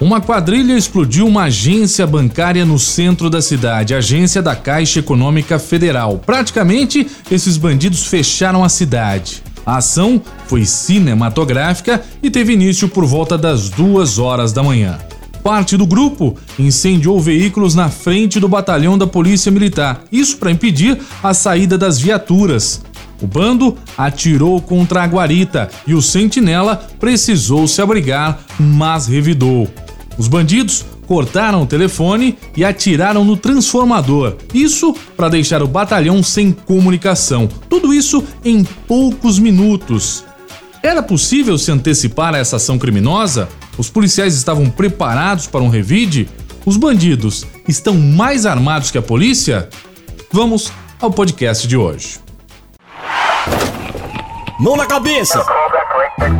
Uma quadrilha explodiu uma agência bancária no centro da cidade, agência da Caixa Econômica Federal. Praticamente, esses bandidos fecharam a cidade. A ação foi cinematográfica e teve início por volta das duas horas da manhã. Parte do grupo incendiou veículos na frente do batalhão da Polícia Militar, isso para impedir a saída das viaturas. O bando atirou contra a guarita e o sentinela precisou se abrigar, mas revidou. Os bandidos cortaram o telefone e atiraram no transformador. Isso para deixar o batalhão sem comunicação. Tudo isso em poucos minutos. Era possível se antecipar a essa ação criminosa? Os policiais estavam preparados para um revide? Os bandidos estão mais armados que a polícia? Vamos ao podcast de hoje. Mão na cabeça!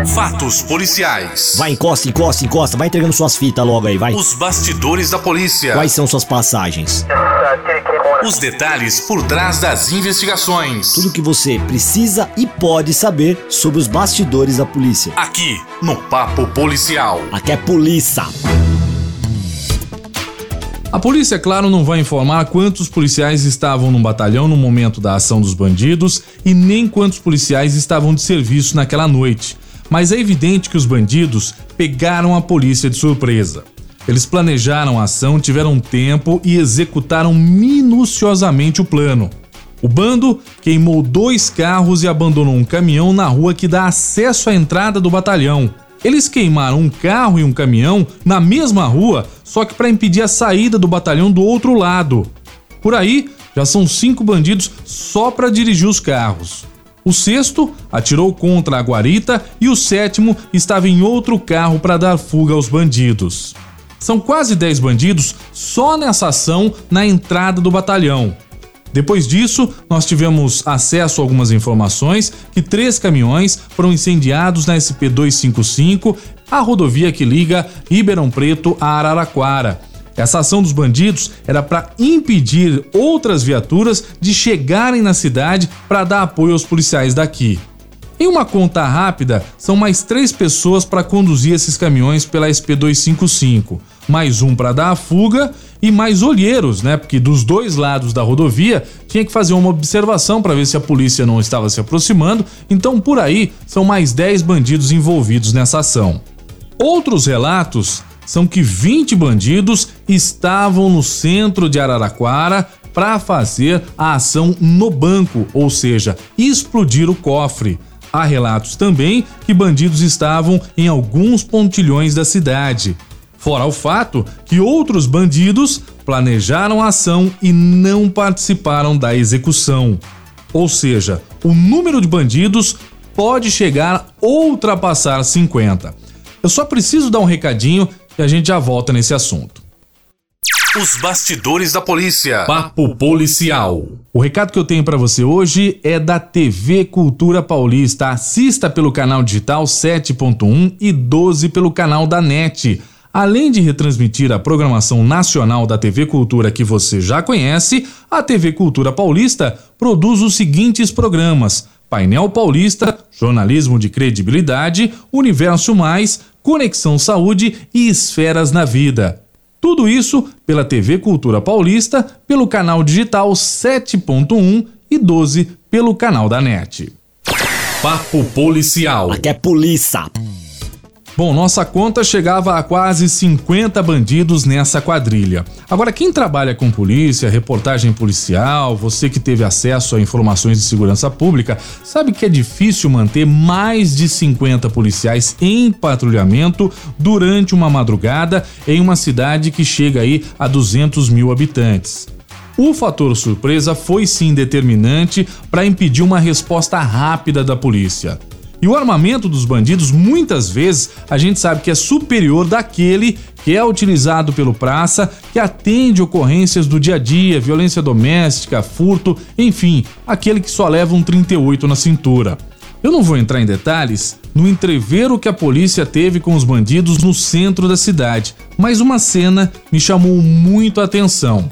Fatos policiais. Vai, encosta, encosta, encosta. Vai entregando suas fitas logo aí, vai. Os bastidores da polícia. Quais são suas passagens? Os detalhes por trás das investigações. Tudo que você precisa e pode saber sobre os bastidores da polícia. Aqui no Papo Policial. Aqui é polícia. A polícia, é claro, não vai informar quantos policiais estavam no batalhão no momento da ação dos bandidos e nem quantos policiais estavam de serviço naquela noite. Mas é evidente que os bandidos pegaram a polícia de surpresa. Eles planejaram a ação, tiveram tempo e executaram minuciosamente o plano. O bando queimou dois carros e abandonou um caminhão na rua que dá acesso à entrada do batalhão. Eles queimaram um carro e um caminhão na mesma rua, só que para impedir a saída do batalhão do outro lado. Por aí, já são cinco bandidos só para dirigir os carros. O sexto atirou contra a guarita e o sétimo estava em outro carro para dar fuga aos bandidos. São quase 10 bandidos só nessa ação na entrada do batalhão. Depois disso, nós tivemos acesso a algumas informações que três caminhões foram incendiados na SP 255, a rodovia que liga Ribeirão Preto a Araraquara. Essa ação dos bandidos era para impedir outras viaturas de chegarem na cidade para dar apoio aos policiais daqui. Em uma conta rápida, são mais três pessoas para conduzir esses caminhões pela SP 255, mais um para dar a fuga e mais olheiros, né? Porque dos dois lados da rodovia tinha que fazer uma observação para ver se a polícia não estava se aproximando. Então, por aí, são mais 10 bandidos envolvidos nessa ação. Outros relatos são que 20 bandidos estavam no centro de Araraquara para fazer a ação no banco, ou seja, explodir o cofre. Há relatos também que bandidos estavam em alguns pontilhões da cidade. Fora o fato que outros bandidos planejaram a ação e não participaram da execução. Ou seja, o número de bandidos pode chegar a ultrapassar 50. Eu só preciso dar um recadinho e a gente já volta nesse assunto. Os bastidores da polícia. Papo policial. O recado que eu tenho para você hoje é da TV Cultura Paulista. Assista pelo canal digital 7.1 e 12 pelo canal da NET. Além de retransmitir a programação nacional da TV Cultura que você já conhece, a TV Cultura Paulista produz os seguintes programas: Painel Paulista, Jornalismo de Credibilidade, Universo Mais, Conexão Saúde e Esferas na Vida. Tudo isso pela TV Cultura Paulista, pelo canal digital 7.1 e 12 pelo canal da NET. Papo Policial. Aqui é polícia. Bom, nossa conta chegava a quase 50 bandidos nessa quadrilha. Agora, quem trabalha com polícia, reportagem policial, você que teve acesso a informações de segurança pública, sabe que é difícil manter mais de 50 policiais em patrulhamento durante uma madrugada em uma cidade que chega aí a 200 mil habitantes. O fator surpresa foi sim determinante para impedir uma resposta rápida da polícia. E o armamento dos bandidos, muitas vezes, a gente sabe que é superior daquele que é utilizado pelo praça, que atende ocorrências do dia a dia, violência doméstica, furto, enfim, aquele que só leva um 38 na cintura. Eu não vou entrar em detalhes no entreveiro que a polícia teve com os bandidos no centro da cidade, mas uma cena me chamou muito a atenção.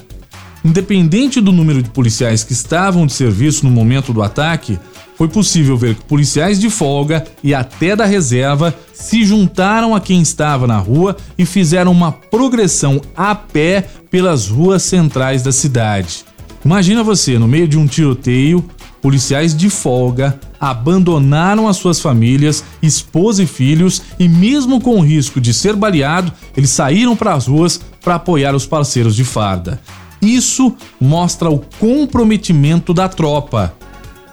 Independente do número de policiais que estavam de serviço no momento do ataque, foi possível ver que policiais de folga e até da reserva se juntaram a quem estava na rua e fizeram uma progressão a pé pelas ruas centrais da cidade. Imagina você, no meio de um tiroteio, policiais de folga abandonaram as suas famílias, esposa e filhos, e mesmo com o risco de ser baleado, eles saíram para as ruas para apoiar os parceiros de farda. Isso mostra o comprometimento da tropa.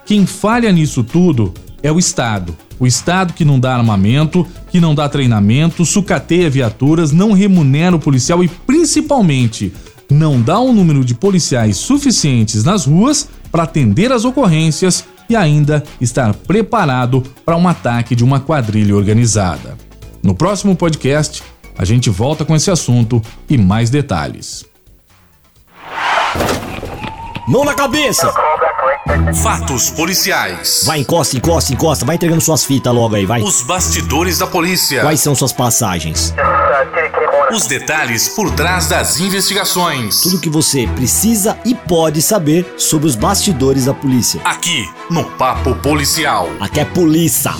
Quem falha nisso tudo é o Estado. O Estado que não dá armamento, que não dá treinamento, sucateia viaturas, não remunera o policial e, principalmente, não dá um número de policiais suficientes nas ruas para atender as ocorrências e ainda estar preparado para um ataque de uma quadrilha organizada. No próximo podcast, a gente volta com esse assunto e mais detalhes. Mão na cabeça! Fatos policiais. Vai, encosta, encosta, encosta. Vai entregando suas fitas logo aí, vai. Os bastidores da polícia. Quais são suas passagens? Os detalhes por trás das investigações. Tudo que você precisa e pode saber sobre os bastidores da polícia. Aqui, no Papo Policial. Aqui é polícia.